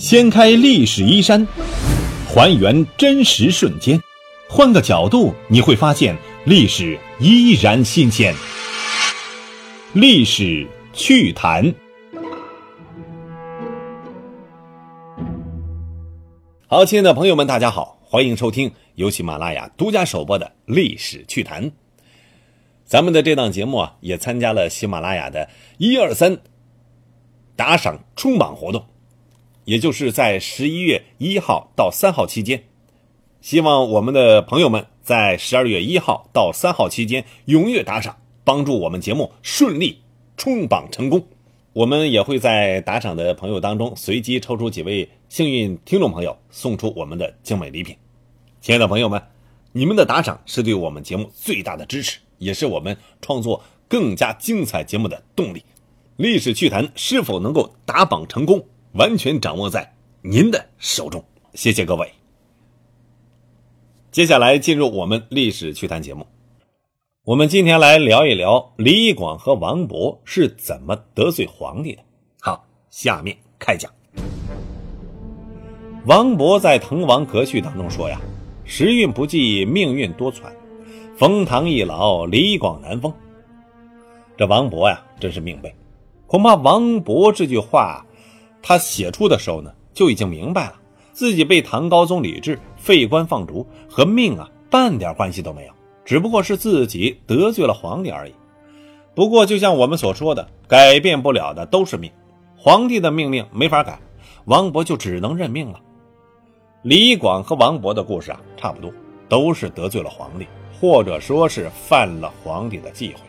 掀开历史衣衫，还原真实瞬间，换个角度你会发现历史依然新鲜。历史趣谈。好，亲爱的朋友们，大家好，欢迎收听由喜马拉雅独家首播的《历史趣谈》。咱们的这档节目啊，也参加了喜马拉雅的一二三打赏冲榜活动。也就是在十一月一号到三号期间，希望我们的朋友们在十二月一号到三号期间踊跃打赏，帮助我们节目顺利冲榜成功。我们也会在打赏的朋友当中随机抽出几位幸运听众朋友，送出我们的精美礼品。亲爱的朋友们，你们的打赏是对我们节目最大的支持，也是我们创作更加精彩节目的动力。历史趣谈是否能够打榜成功？完全掌握在您的手中，谢谢各位。接下来进入我们历史趣谈节目，我们今天来聊一聊李广和王勃是怎么得罪皇帝的。好，下面开讲。王勃在《滕王阁序》当中说呀：“时运不济，命运多舛，冯唐易老，李广难封。”这王勃呀，真是命背。恐怕王勃这句话。他写出的时候呢，就已经明白了，自己被唐高宗李治废官放逐和命啊半点关系都没有，只不过是自己得罪了皇帝而已。不过，就像我们所说的，改变不了的都是命，皇帝的命令没法改，王勃就只能认命了。李广和王勃的故事啊，差不多，都是得罪了皇帝，或者说是犯了皇帝的忌讳。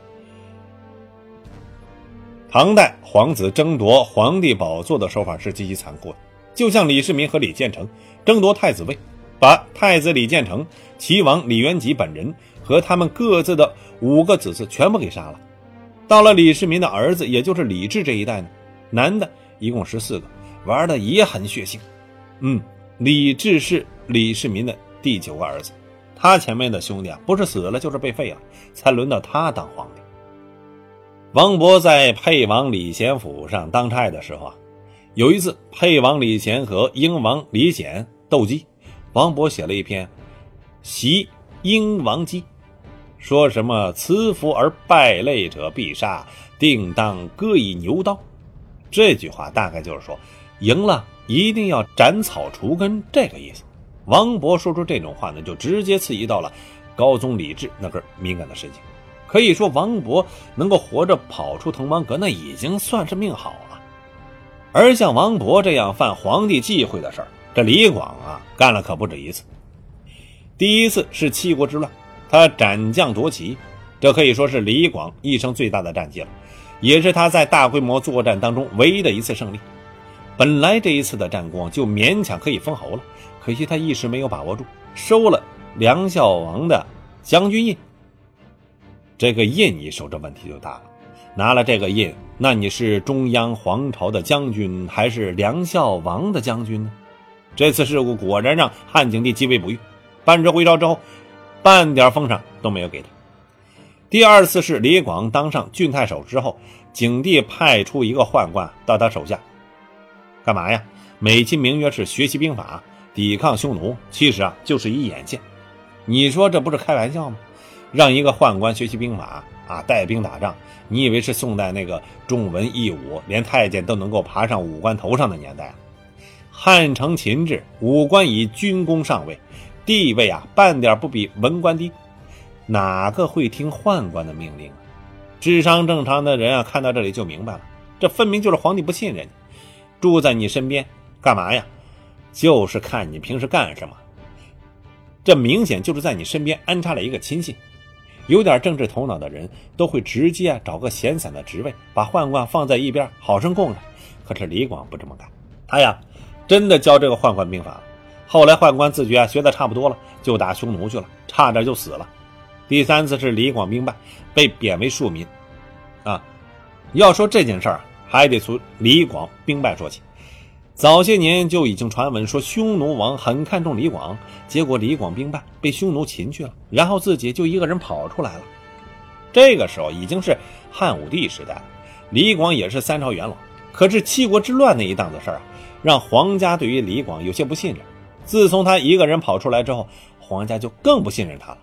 唐代皇子争夺皇帝宝座的手法是极其残酷的，就像李世民和李建成争夺太子位，把太子李建成、齐王李元吉本人和他们各自的五个子嗣全部给杀了。到了李世民的儿子，也就是李治这一代呢，男的一共十四个，玩的也很血腥。嗯，李治是李世民的第九个儿子，他前面的兄弟啊，不是死了就是被废了，才轮到他当皇帝。王勃在沛王李贤府上当差的时候啊，有一次沛王李贤和英王李显斗鸡，王勃写了一篇《袭英王鸡》，说什么“慈服而败类者必杀，定当割以牛刀”。这句话大概就是说，赢了一定要斩草除根这个意思。王勃说出这种话呢，就直接刺激到了高宗李治那根敏感的神经。可以说，王勃能够活着跑出滕王阁，那已经算是命好了。而像王勃这样犯皇帝忌讳的事儿，这李广啊干了可不止一次。第一次是七国之乱，他斩将夺旗，这可以说是李广一生最大的战绩了，也是他在大规模作战当中唯一的一次胜利。本来这一次的战功就勉强可以封侯了，可惜他一时没有把握住，收了梁孝王的将军印。这个印一收，这问题就大了。拿了这个印，那你是中央皇朝的将军，还是梁孝王的将军呢？这次事故果然让汉景帝极为不悦，班师回朝之后，半点封赏都没有给他。第二次是李广当上郡太守之后，景帝派出一个宦官到他手下，干嘛呀？美其名曰是学习兵法，抵抗匈奴，其实啊就是一眼线。你说这不是开玩笑吗？让一个宦官学习兵法啊，带兵打仗，你以为是宋代那个重文抑武，连太监都能够爬上武官头上的年代？汉承秦制，武官以军功上位，地位啊半点不比文官低，哪个会听宦官的命令啊？智商正常的人啊，看到这里就明白了，这分明就是皇帝不信任你，住在你身边干嘛呀？就是看你平时干什么。这明显就是在你身边安插了一个亲信。有点政治头脑的人都会直接啊找个闲散的职位，把宦官放在一边，好生供着。可是李广不这么干，他呀，真的教这个宦官兵法。后来宦官自觉学的差不多了，就打匈奴去了，差点就死了。第三次是李广兵败，被贬为庶民。啊，要说这件事儿，还得从李广兵败说起。早些年就已经传闻说匈奴王很看重李广，结果李广兵败，被匈奴擒去了，然后自己就一个人跑出来了。这个时候已经是汉武帝时代了，李广也是三朝元老，可是七国之乱那一档子事儿啊，让皇家对于李广有些不信任。自从他一个人跑出来之后，皇家就更不信任他了。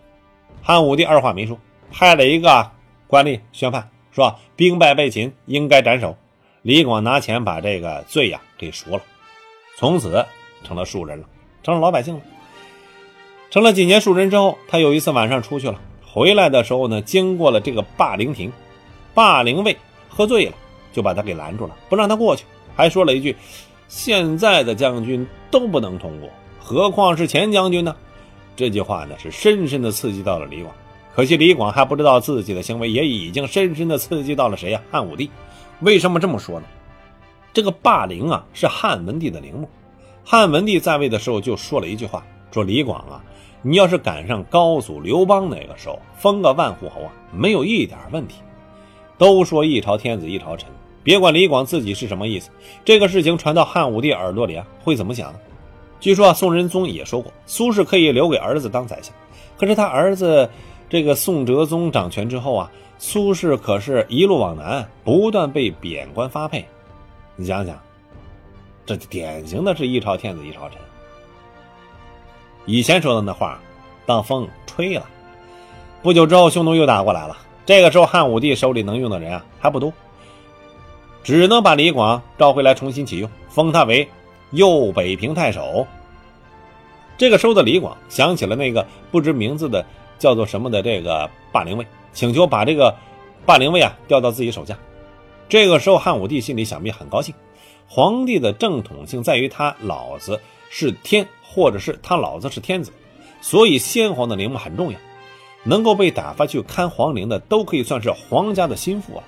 汉武帝二话没说，派了一个官吏宣判，说兵败被擒，应该斩首。李广拿钱把这个罪呀给赎了，从此成了庶人了，成了老百姓了。成了几年庶人之后，他有一次晚上出去了，回来的时候呢，经过了这个霸陵亭，霸陵尉喝醉了，就把他给拦住了，不让他过去，还说了一句：“现在的将军都不能通过。”何况是前将军呢？这句话呢是深深的刺激到了李广。可惜李广还不知道自己的行为也已经深深的刺激到了谁呀？汉武帝。为什么这么说呢？这个霸陵啊是汉文帝的陵墓。汉文帝在位的时候就说了一句话，说李广啊，你要是赶上高祖刘邦那个时候封个万户侯啊，没有一点问题。都说一朝天子一朝臣，别管李广自己是什么意思，这个事情传到汉武帝耳朵里啊，会怎么想？据说啊，宋仁宗也说过，苏轼可以留给儿子当宰相。可是他儿子这个宋哲宗掌权之后啊，苏轼可是一路往南，不断被贬官发配。你想想，这典型的是一朝天子一朝臣。以前说的那话，当风吹了。不久之后，匈奴又打过来了。这个时候，汉武帝手里能用的人啊还不多，只能把李广召回来重新启用，封他为。右北平太守。这个时候的李广想起了那个不知名字的叫做什么的这个霸陵尉，请求把这个霸陵尉啊调到自己手下。这个时候汉武帝心里想必很高兴，皇帝的正统性在于他老子是天，或者是他老子是天子，所以先皇的陵墓很重要，能够被打发去看皇陵的都可以算是皇家的心腹啊。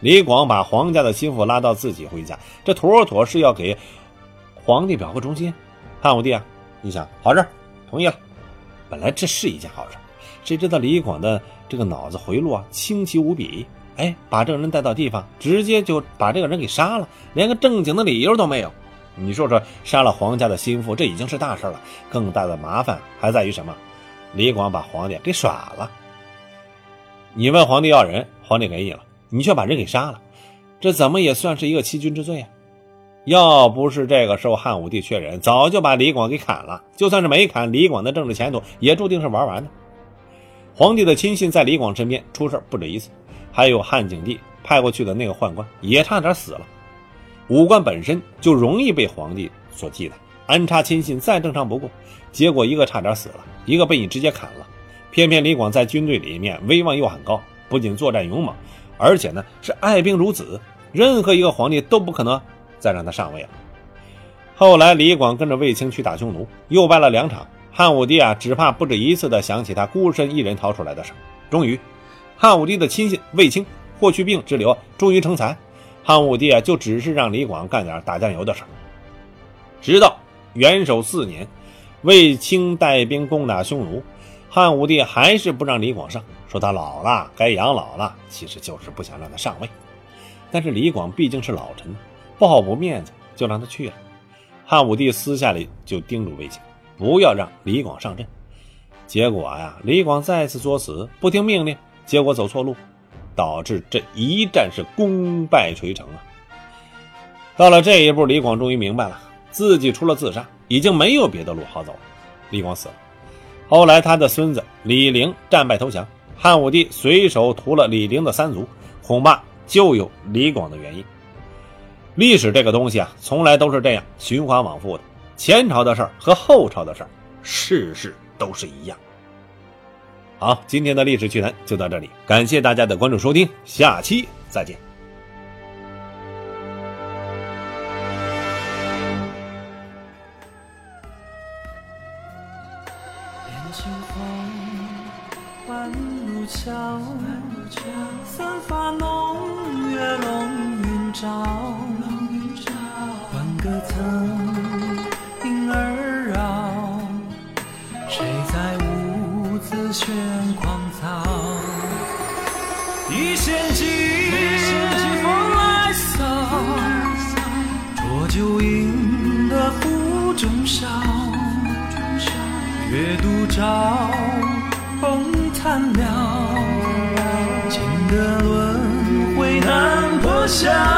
李广把皇家的心腹拉到自己回家，这妥妥是要给。皇帝表个忠心，汉武帝啊，你想好事，同意了。本来这是一件好事，谁知道李广的这个脑子回路啊，清奇无比。哎，把这个人带到地方，直接就把这个人给杀了，连个正经的理由都没有。你说说，杀了皇家的心腹，这已经是大事了。更大的麻烦还在于什么？李广把皇帝给耍了。你问皇帝要人，皇帝给你了，你却把人给杀了，这怎么也算是一个欺君之罪啊？要不是这个时候汉武帝缺人，早就把李广给砍了。就算是没砍，李广的政治前途也注定是玩完的。皇帝的亲信在李广身边出事不止一次，还有汉景帝派过去的那个宦官也差点死了。武官本身就容易被皇帝所忌惮，安插亲信再正常不过。结果一个差点死了，一个被你直接砍了。偏偏李广在军队里面威望又很高，不仅作战勇猛，而且呢是爱兵如子，任何一个皇帝都不可能。再让他上位了。后来李广跟着卫青去打匈奴，又败了两场。汉武帝啊，只怕不止一次的想起他孤身一人逃出来的事终于，汉武帝的亲信卫青霍去病之流终于成才。汉武帝啊，就只是让李广干点打酱油的事直到元首四年，卫青带兵攻打匈奴，汉武帝还是不让李广上，说他老了，该养老了。其实就是不想让他上位。但是李广毕竟是老臣。不好不面子，就让他去了。汉武帝私下里就叮嘱卫青，不要让李广上阵。结果呀，李广再次作死，不听命令，结果走错路，导致这一战是功败垂成啊。到了这一步，李广终于明白了，自己除了自杀，已经没有别的路好走。李广死了，后来他的孙子李陵战败投降，汉武帝随手屠了李陵的三族，恐怕就有李广的原因。历史这个东西啊，从来都是这样循环往复的。前朝的事儿和后朝的事儿，事事都是一样。好，今天的历史趣谈就到这里，感谢大家的关注收听，下期再见。莺儿绕，谁在屋子悬狂草？一线金，风来扫，浊酒饮得壶中烧。月独照，红炭了，惊得轮回难破晓。